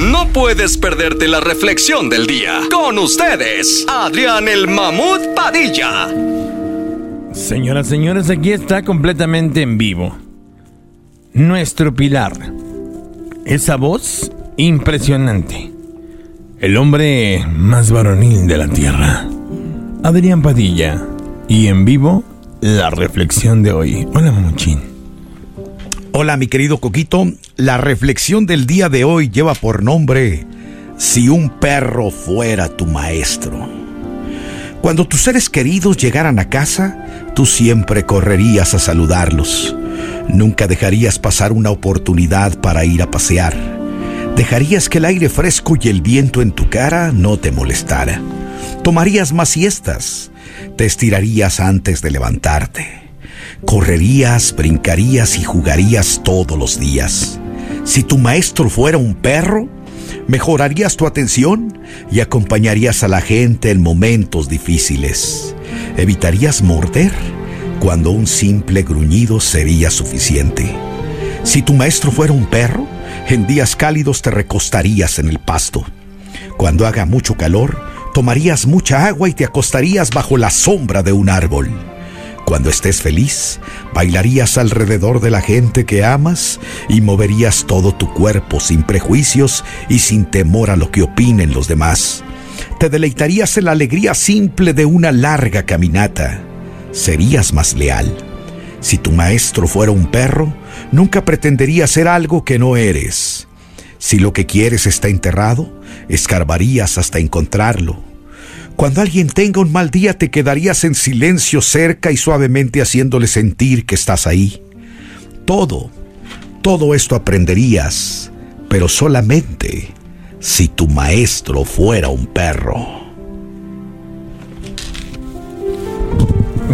No puedes perderte la reflexión del día. Con ustedes, Adrián el Mamut Padilla. Señoras, señores, aquí está completamente en vivo. Nuestro pilar. Esa voz impresionante. El hombre más varonil de la tierra. Adrián Padilla. Y en vivo, la reflexión de hoy. Hola, Mamuchín. Hola mi querido Coquito, la reflexión del día de hoy lleva por nombre Si un perro fuera tu maestro. Cuando tus seres queridos llegaran a casa, tú siempre correrías a saludarlos. Nunca dejarías pasar una oportunidad para ir a pasear. Dejarías que el aire fresco y el viento en tu cara no te molestara. Tomarías más siestas. Te estirarías antes de levantarte Correrías, brincarías y jugarías todos los días. Si tu maestro fuera un perro, mejorarías tu atención y acompañarías a la gente en momentos difíciles. Evitarías morder cuando un simple gruñido sería suficiente. Si tu maestro fuera un perro, en días cálidos te recostarías en el pasto. Cuando haga mucho calor, tomarías mucha agua y te acostarías bajo la sombra de un árbol. Cuando estés feliz, bailarías alrededor de la gente que amas y moverías todo tu cuerpo sin prejuicios y sin temor a lo que opinen los demás. Te deleitarías en la alegría simple de una larga caminata. Serías más leal. Si tu maestro fuera un perro, nunca pretenderías ser algo que no eres. Si lo que quieres está enterrado, escarbarías hasta encontrarlo. Cuando alguien tenga un mal día te quedarías en silencio cerca y suavemente haciéndole sentir que estás ahí. Todo, todo esto aprenderías, pero solamente si tu maestro fuera un perro.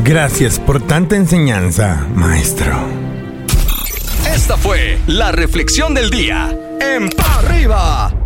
Gracias por tanta enseñanza, maestro. Esta fue la reflexión del día en Pa' Arriba.